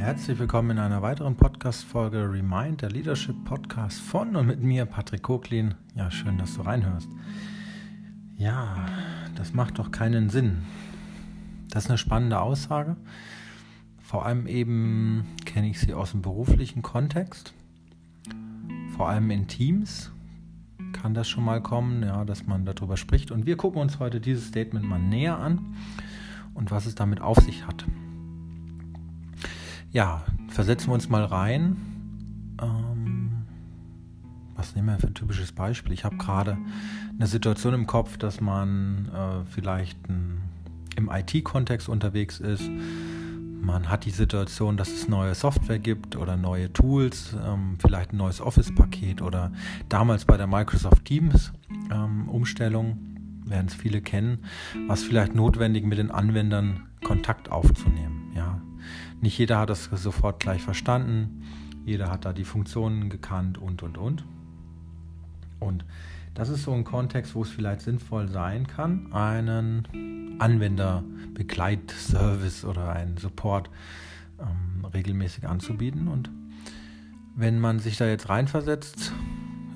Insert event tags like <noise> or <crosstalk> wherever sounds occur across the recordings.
Herzlich willkommen in einer weiteren Podcast-Folge Remind, der Leadership Podcast von und mit mir, Patrick Koklin. Ja, schön, dass du reinhörst. Ja, das macht doch keinen Sinn. Das ist eine spannende Aussage. Vor allem eben kenne ich sie aus dem beruflichen Kontext. Vor allem in Teams kann das schon mal kommen, ja, dass man darüber spricht. Und wir gucken uns heute dieses Statement mal näher an und was es damit auf sich hat. Ja, versetzen wir uns mal rein. Ähm, was nehmen wir für ein typisches Beispiel? Ich habe gerade eine Situation im Kopf, dass man äh, vielleicht ein, im IT-Kontext unterwegs ist. Man hat die Situation, dass es neue Software gibt oder neue Tools, ähm, vielleicht ein neues Office-Paket oder damals bei der Microsoft Teams-Umstellung, ähm, werden es viele kennen, was vielleicht notwendig mit den Anwendern Kontakt aufzunehmen. Nicht jeder hat das sofort gleich verstanden. Jeder hat da die Funktionen gekannt und, und, und. Und das ist so ein Kontext, wo es vielleicht sinnvoll sein kann, einen Anwenderbegleitservice oder einen Support ähm, regelmäßig anzubieten. Und wenn man sich da jetzt reinversetzt,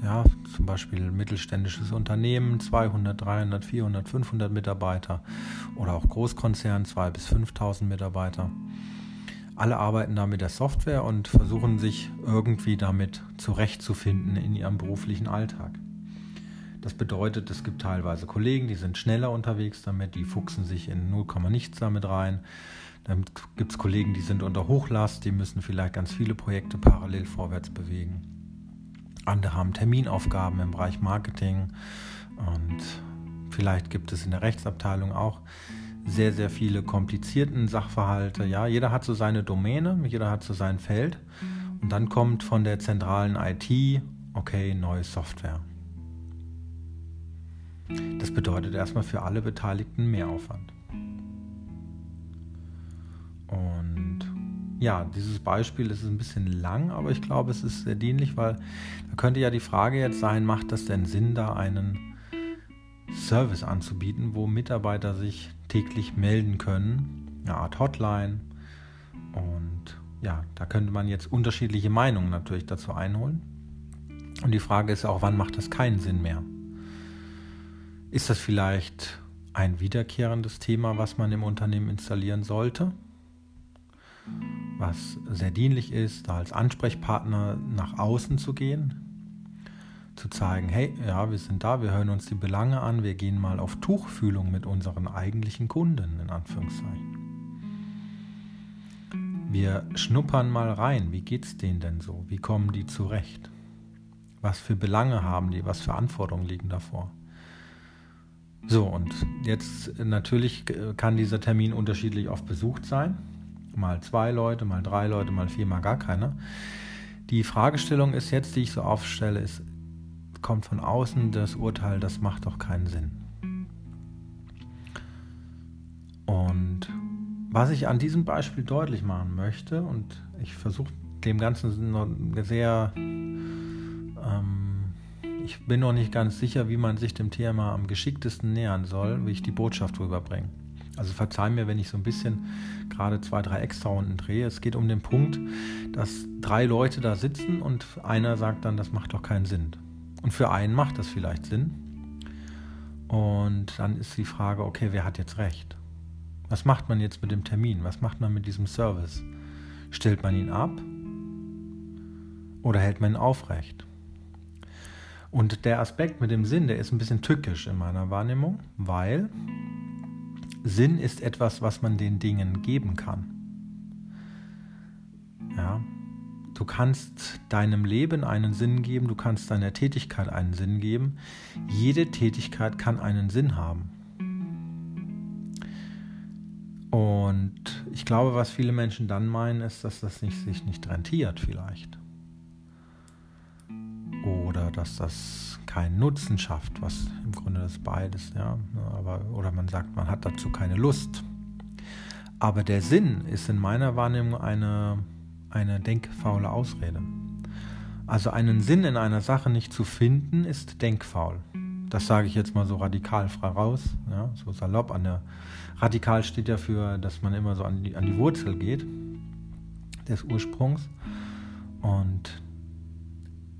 ja, zum Beispiel mittelständisches Unternehmen, 200, 300, 400, 500 Mitarbeiter oder auch Großkonzern, 2.000 bis 5.000 Mitarbeiter, alle arbeiten da mit der Software und versuchen sich irgendwie damit zurechtzufinden in ihrem beruflichen Alltag. Das bedeutet, es gibt teilweise Kollegen, die sind schneller unterwegs damit, die fuchsen sich in 0, nichts damit rein. Dann gibt es Kollegen, die sind unter Hochlast, die müssen vielleicht ganz viele Projekte parallel vorwärts bewegen. Andere haben Terminaufgaben im Bereich Marketing und vielleicht gibt es in der Rechtsabteilung auch sehr, sehr viele komplizierten Sachverhalte. Ja, jeder hat so seine Domäne, jeder hat so sein Feld. Und dann kommt von der zentralen IT, okay, neue Software. Das bedeutet erstmal für alle Beteiligten Mehraufwand. Und ja, dieses Beispiel ist ein bisschen lang, aber ich glaube, es ist sehr dienlich, weil da könnte ja die Frage jetzt sein, macht das denn Sinn, da einen Service anzubieten, wo Mitarbeiter sich täglich melden können, eine Art Hotline. Und ja, da könnte man jetzt unterschiedliche Meinungen natürlich dazu einholen. Und die Frage ist auch, wann macht das keinen Sinn mehr? Ist das vielleicht ein wiederkehrendes Thema, was man im Unternehmen installieren sollte? Was sehr dienlich ist, da als Ansprechpartner nach außen zu gehen, zu zeigen, hey, ja, wir sind da, wir hören uns die Belange an, wir gehen mal auf Tuchfühlung mit unseren eigentlichen Kunden, in Anführungszeichen. Wir schnuppern mal rein, wie geht's denen denn so? Wie kommen die zurecht? Was für Belange haben die? Was für Anforderungen liegen davor? So, und jetzt natürlich kann dieser Termin unterschiedlich oft besucht sein. Mal zwei Leute, mal drei Leute, mal vier, mal gar keiner. Die Fragestellung ist jetzt, die ich so aufstelle, ist, kommt von außen das Urteil, das macht doch keinen Sinn. Und was ich an diesem Beispiel deutlich machen möchte, und ich versuche dem Ganzen sehr, ähm, ich bin noch nicht ganz sicher, wie man sich dem Thema am geschicktesten nähern soll, wie ich die Botschaft rüberbringe. Also verzeih mir, wenn ich so ein bisschen gerade zwei, drei Extra-Runden drehe. Es geht um den Punkt, dass drei Leute da sitzen und einer sagt dann, das macht doch keinen Sinn. Und für einen macht das vielleicht Sinn. Und dann ist die Frage, okay, wer hat jetzt recht? Was macht man jetzt mit dem Termin? Was macht man mit diesem Service? Stellt man ihn ab? Oder hält man ihn aufrecht? Und der Aspekt mit dem Sinn, der ist ein bisschen tückisch in meiner Wahrnehmung, weil Sinn ist etwas, was man den Dingen geben kann. Ja, Du kannst deinem Leben einen Sinn geben, du kannst deiner Tätigkeit einen Sinn geben. Jede Tätigkeit kann einen Sinn haben. Und ich glaube, was viele Menschen dann meinen, ist, dass das nicht, sich nicht rentiert vielleicht. Oder dass das keinen Nutzen schafft, was im Grunde das beides, ja. Aber, oder man sagt, man hat dazu keine Lust. Aber der Sinn ist in meiner Wahrnehmung eine eine denkfaule Ausrede. Also einen Sinn in einer Sache nicht zu finden, ist denkfaul. Das sage ich jetzt mal so radikal frei raus, ja, so salopp. An der radikal steht ja für, dass man immer so an die, an die Wurzel geht. des Ursprungs. Und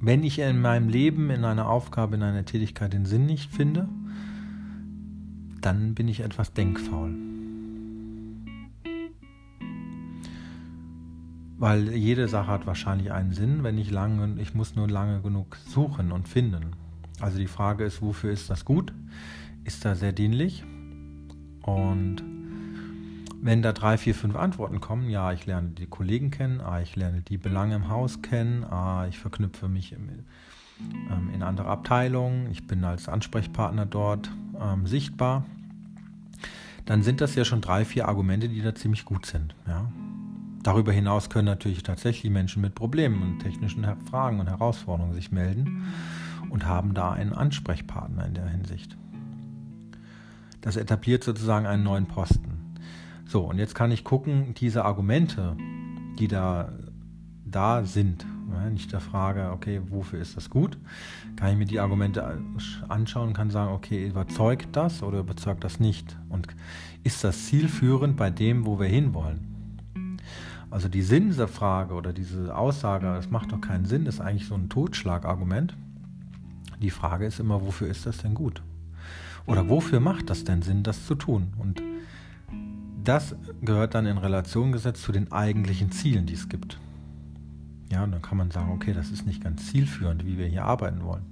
wenn ich in meinem Leben, in einer Aufgabe, in einer Tätigkeit den Sinn nicht finde, dann bin ich etwas denkfaul. Weil jede Sache hat wahrscheinlich einen Sinn, wenn ich lange, ich muss nur lange genug suchen und finden. Also die Frage ist, wofür ist das gut? Ist da sehr dienlich? Und wenn da drei, vier, fünf Antworten kommen, ja, ich lerne die Kollegen kennen, ah, ich lerne die Belange im Haus kennen, ah, ich verknüpfe mich in, ähm, in andere Abteilungen, ich bin als Ansprechpartner dort ähm, sichtbar, dann sind das ja schon drei, vier Argumente, die da ziemlich gut sind. Ja. Darüber hinaus können natürlich tatsächlich Menschen mit Problemen und technischen Fragen und Herausforderungen sich melden und haben da einen Ansprechpartner in der Hinsicht. Das etabliert sozusagen einen neuen Posten. So, und jetzt kann ich gucken, diese Argumente, die da, da sind, ich da frage, okay, wofür ist das gut, kann ich mir die Argumente anschauen und kann sagen, okay, überzeugt das oder überzeugt das nicht? Und ist das zielführend bei dem, wo wir hinwollen? Also die Sinnserfrage oder diese Aussage, das macht doch keinen Sinn, ist eigentlich so ein Totschlagargument. Die Frage ist immer, wofür ist das denn gut? Oder wofür macht das denn Sinn, das zu tun? Und das gehört dann in Relation gesetzt zu den eigentlichen Zielen, die es gibt. Ja, und dann kann man sagen, okay, das ist nicht ganz zielführend, wie wir hier arbeiten wollen.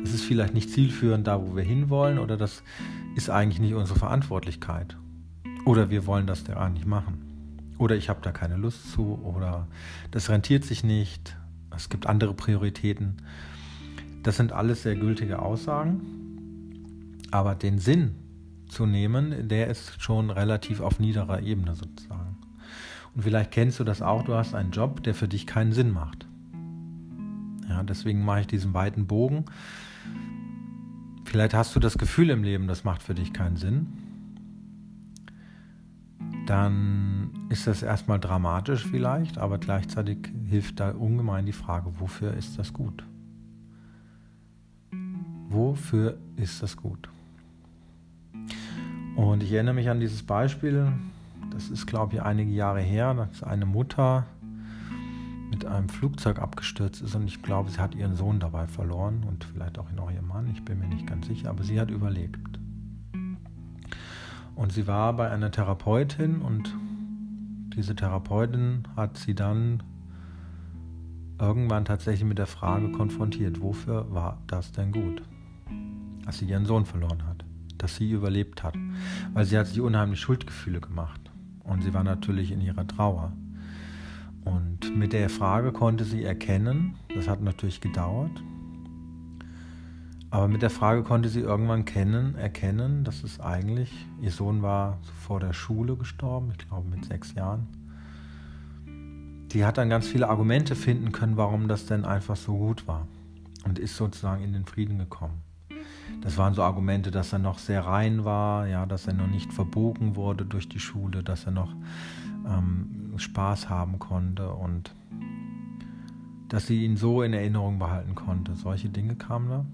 Das ist vielleicht nicht zielführend da, wo wir hinwollen, oder das ist eigentlich nicht unsere Verantwortlichkeit. Oder wir wollen das gar nicht machen. Oder ich habe da keine Lust zu, oder das rentiert sich nicht, es gibt andere Prioritäten. Das sind alles sehr gültige Aussagen. Aber den Sinn zu nehmen, der ist schon relativ auf niederer Ebene sozusagen. Und vielleicht kennst du das auch, du hast einen Job, der für dich keinen Sinn macht. Ja, deswegen mache ich diesen weiten Bogen. Vielleicht hast du das Gefühl im Leben, das macht für dich keinen Sinn. Dann ist das erstmal dramatisch vielleicht, aber gleichzeitig hilft da ungemein die Frage, wofür ist das gut? Wofür ist das gut? Und ich erinnere mich an dieses Beispiel, das ist, glaube ich, einige Jahre her, dass eine Mutter mit einem Flugzeug abgestürzt ist und ich glaube, sie hat ihren Sohn dabei verloren und vielleicht auch noch ihr Mann, ich bin mir nicht ganz sicher, aber sie hat überlebt. Und sie war bei einer Therapeutin und diese Therapeutin hat sie dann irgendwann tatsächlich mit der Frage konfrontiert, wofür war das denn gut, als sie ihren Sohn verloren hat dass sie überlebt hat, weil sie hat sich unheimlich Schuldgefühle gemacht. Und sie war natürlich in ihrer Trauer. Und mit der Frage konnte sie erkennen, das hat natürlich gedauert, aber mit der Frage konnte sie irgendwann kennen, erkennen, dass es eigentlich, ihr Sohn war vor der Schule gestorben, ich glaube mit sechs Jahren. Die hat dann ganz viele Argumente finden können, warum das denn einfach so gut war und ist sozusagen in den Frieden gekommen. Das waren so Argumente, dass er noch sehr rein war, ja, dass er noch nicht verbogen wurde durch die Schule, dass er noch ähm, Spaß haben konnte und dass sie ihn so in Erinnerung behalten konnte. Solche Dinge kamen da.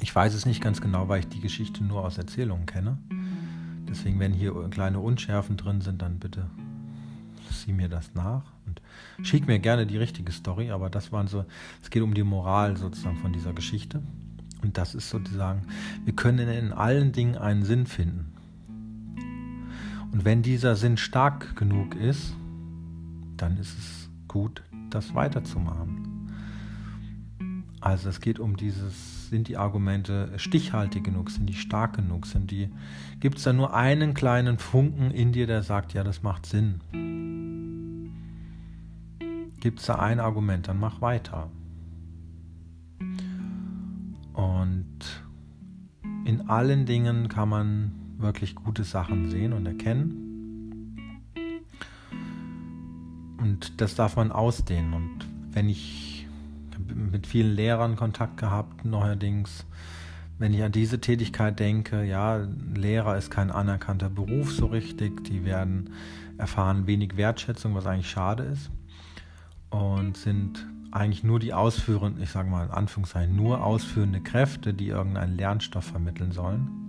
Ich weiß es nicht ganz genau, weil ich die Geschichte nur aus Erzählungen kenne. Deswegen, wenn hier kleine Unschärfen drin sind, dann bitte sieh mir das nach und schick mir gerne die richtige Story. Aber das waren so, es geht um die Moral sozusagen von dieser Geschichte. Und das ist sozusagen, wir können in allen Dingen einen Sinn finden. Und wenn dieser Sinn stark genug ist, dann ist es gut, das weiterzumachen. Also es geht um dieses, sind die Argumente stichhaltig genug, sind die stark genug, sind die, gibt es da nur einen kleinen Funken in dir, der sagt, ja, das macht Sinn. Gibt es da ein Argument, dann mach weiter. Und in allen Dingen kann man wirklich gute Sachen sehen und erkennen. Und das darf man ausdehnen. Und wenn ich mit vielen Lehrern Kontakt gehabt, neuerdings, wenn ich an diese Tätigkeit denke, ja, Lehrer ist kein anerkannter Beruf so richtig, die werden erfahren wenig Wertschätzung, was eigentlich schade ist, und sind eigentlich nur die ausführenden, ich sage mal in Anführungszeichen, nur ausführende Kräfte, die irgendeinen Lernstoff vermitteln sollen.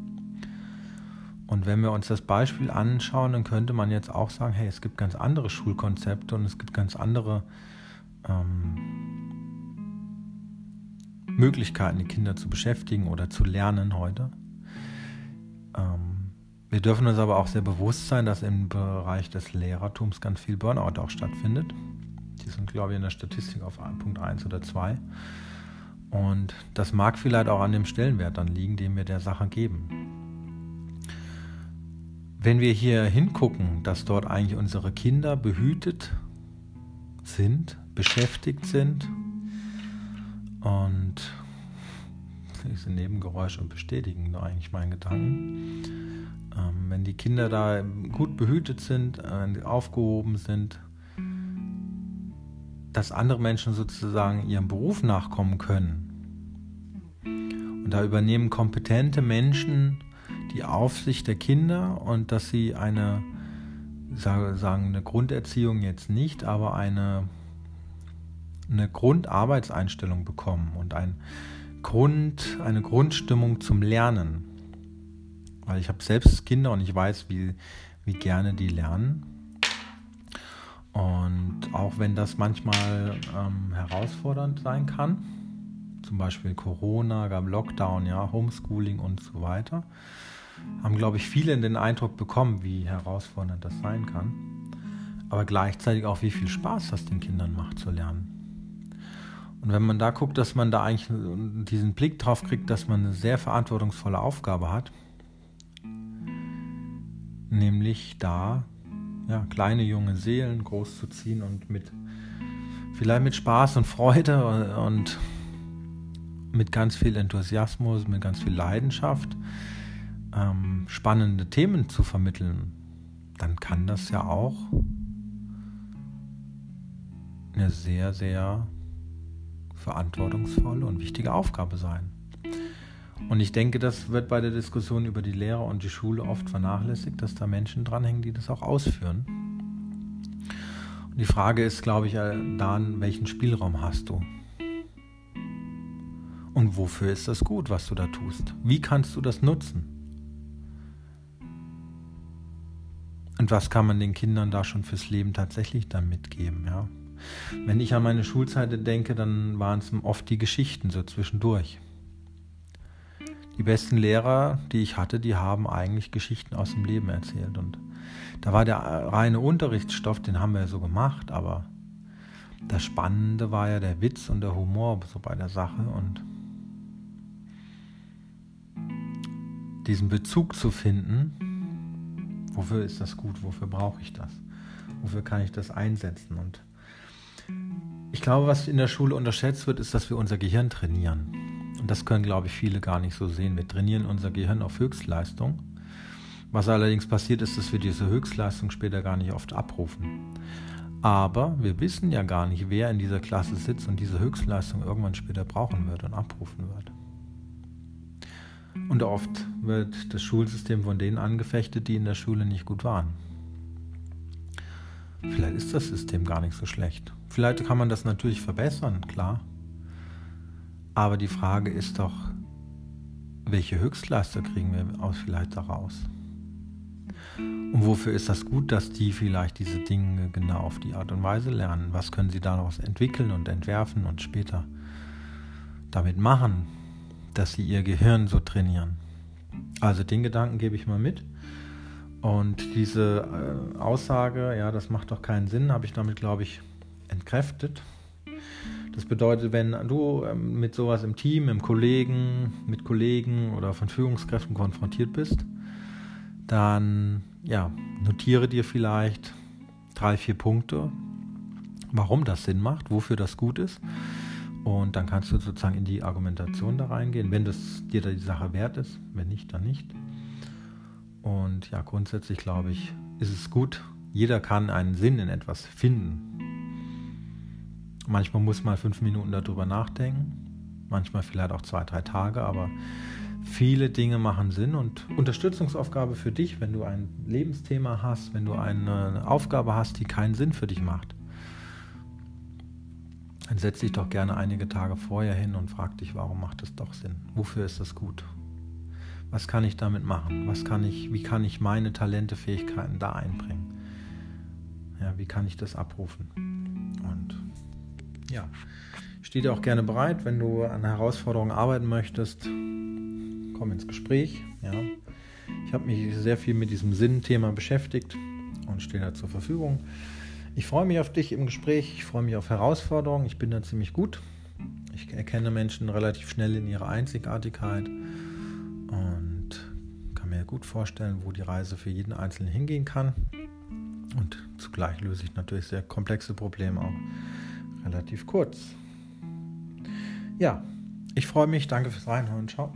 Und wenn wir uns das Beispiel anschauen, dann könnte man jetzt auch sagen, hey, es gibt ganz andere Schulkonzepte und es gibt ganz andere ähm, Möglichkeiten, die Kinder zu beschäftigen oder zu lernen heute. Ähm, wir dürfen uns aber auch sehr bewusst sein, dass im Bereich des Lehrertums ganz viel Burnout auch stattfindet. Die sind, glaube ich, in der Statistik auf Punkt 1 oder 2. Und das mag vielleicht auch an dem Stellenwert dann liegen, den wir der Sache geben. Wenn wir hier hingucken, dass dort eigentlich unsere Kinder behütet sind, beschäftigt sind und <laughs> diese Nebengeräusche bestätigen eigentlich meinen Gedanken. Ähm, wenn die Kinder da gut behütet sind, äh, aufgehoben sind, dass andere Menschen sozusagen ihrem Beruf nachkommen können. Und da übernehmen kompetente Menschen die Aufsicht der Kinder und dass sie eine, sagen eine Grunderziehung jetzt nicht, aber eine, eine Grundarbeitseinstellung bekommen und ein Grund, eine Grundstimmung zum Lernen. Weil ich habe selbst Kinder und ich weiß, wie, wie gerne die lernen. Und auch wenn das manchmal ähm, herausfordernd sein kann, zum Beispiel Corona, gab Lockdown, ja, Homeschooling und so weiter, haben, glaube ich, viele den Eindruck bekommen, wie herausfordernd das sein kann. Aber gleichzeitig auch, wie viel Spaß das den Kindern macht zu lernen. Und wenn man da guckt, dass man da eigentlich diesen Blick drauf kriegt, dass man eine sehr verantwortungsvolle Aufgabe hat, nämlich da ja, kleine junge Seelen großzuziehen und mit vielleicht mit Spaß und Freude und, und mit ganz viel Enthusiasmus, mit ganz viel Leidenschaft ähm, spannende Themen zu vermitteln, dann kann das ja auch eine sehr, sehr verantwortungsvolle und wichtige Aufgabe sein. Und ich denke, das wird bei der Diskussion über die Lehrer und die Schule oft vernachlässigt, dass da Menschen dranhängen, die das auch ausführen. Und die Frage ist, glaube ich, dann, welchen Spielraum hast du? Und wofür ist das gut, was du da tust? Wie kannst du das nutzen? Und was kann man den Kindern da schon fürs Leben tatsächlich dann mitgeben, ja? Wenn ich an meine Schulzeit denke, dann waren es oft die Geschichten so zwischendurch. Die besten Lehrer, die ich hatte, die haben eigentlich Geschichten aus dem Leben erzählt. Und da war der reine Unterrichtsstoff, den haben wir so gemacht, aber das Spannende war ja der Witz und der Humor so bei der Sache und diesen Bezug zu finden Wofür ist das gut? Wofür brauche ich das? Wofür kann ich das einsetzen? Und ich glaube, was in der Schule unterschätzt wird, ist, dass wir unser Gehirn trainieren. Und das können, glaube ich, viele gar nicht so sehen. Wir trainieren unser Gehirn auf Höchstleistung. Was allerdings passiert ist, dass wir diese Höchstleistung später gar nicht oft abrufen. Aber wir wissen ja gar nicht, wer in dieser Klasse sitzt und diese Höchstleistung irgendwann später brauchen wird und abrufen wird. Und oft wird das Schulsystem von denen angefechtet, die in der Schule nicht gut waren. Vielleicht ist das System gar nicht so schlecht. Vielleicht kann man das natürlich verbessern, klar. Aber die Frage ist doch, welche Höchstleister kriegen wir aus vielleicht daraus? Und wofür ist das gut, dass die vielleicht diese Dinge genau auf die Art und Weise lernen? Was können sie daraus entwickeln und entwerfen und später damit machen? dass sie ihr Gehirn so trainieren. Also den Gedanken gebe ich mal mit. Und diese äh, Aussage, ja, das macht doch keinen Sinn, habe ich damit, glaube ich, entkräftet. Das bedeutet, wenn du ähm, mit sowas im Team, im Kollegen, mit Kollegen oder von Führungskräften konfrontiert bist, dann ja, notiere dir vielleicht drei, vier Punkte, warum das Sinn macht, wofür das gut ist und dann kannst du sozusagen in die Argumentation da reingehen, wenn das dir die Sache wert ist. Wenn nicht, dann nicht. Und ja, grundsätzlich glaube ich, ist es gut. Jeder kann einen Sinn in etwas finden. Manchmal muss man fünf Minuten darüber nachdenken, manchmal vielleicht auch zwei, drei Tage, aber viele Dinge machen Sinn und Unterstützungsaufgabe für dich, wenn du ein Lebensthema hast, wenn du eine Aufgabe hast, die keinen Sinn für dich macht dann setz dich doch gerne einige Tage vorher hin und frag dich, warum macht es doch Sinn? Wofür ist das gut? Was kann ich damit machen? Was kann ich, wie kann ich meine Talente, Fähigkeiten da einbringen? Ja, wie kann ich das abrufen? Und ja, stehe dir auch gerne bereit, wenn du an Herausforderungen arbeiten möchtest. Komm ins Gespräch. Ja. Ich habe mich sehr viel mit diesem Sinnthema beschäftigt und stehe da zur Verfügung. Ich freue mich auf dich im Gespräch. Ich freue mich auf Herausforderungen. Ich bin da ziemlich gut. Ich erkenne Menschen relativ schnell in ihrer Einzigartigkeit und kann mir gut vorstellen, wo die Reise für jeden Einzelnen hingehen kann. Und zugleich löse ich natürlich sehr komplexe Probleme auch relativ kurz. Ja, ich freue mich. Danke fürs Reinhören. Ciao.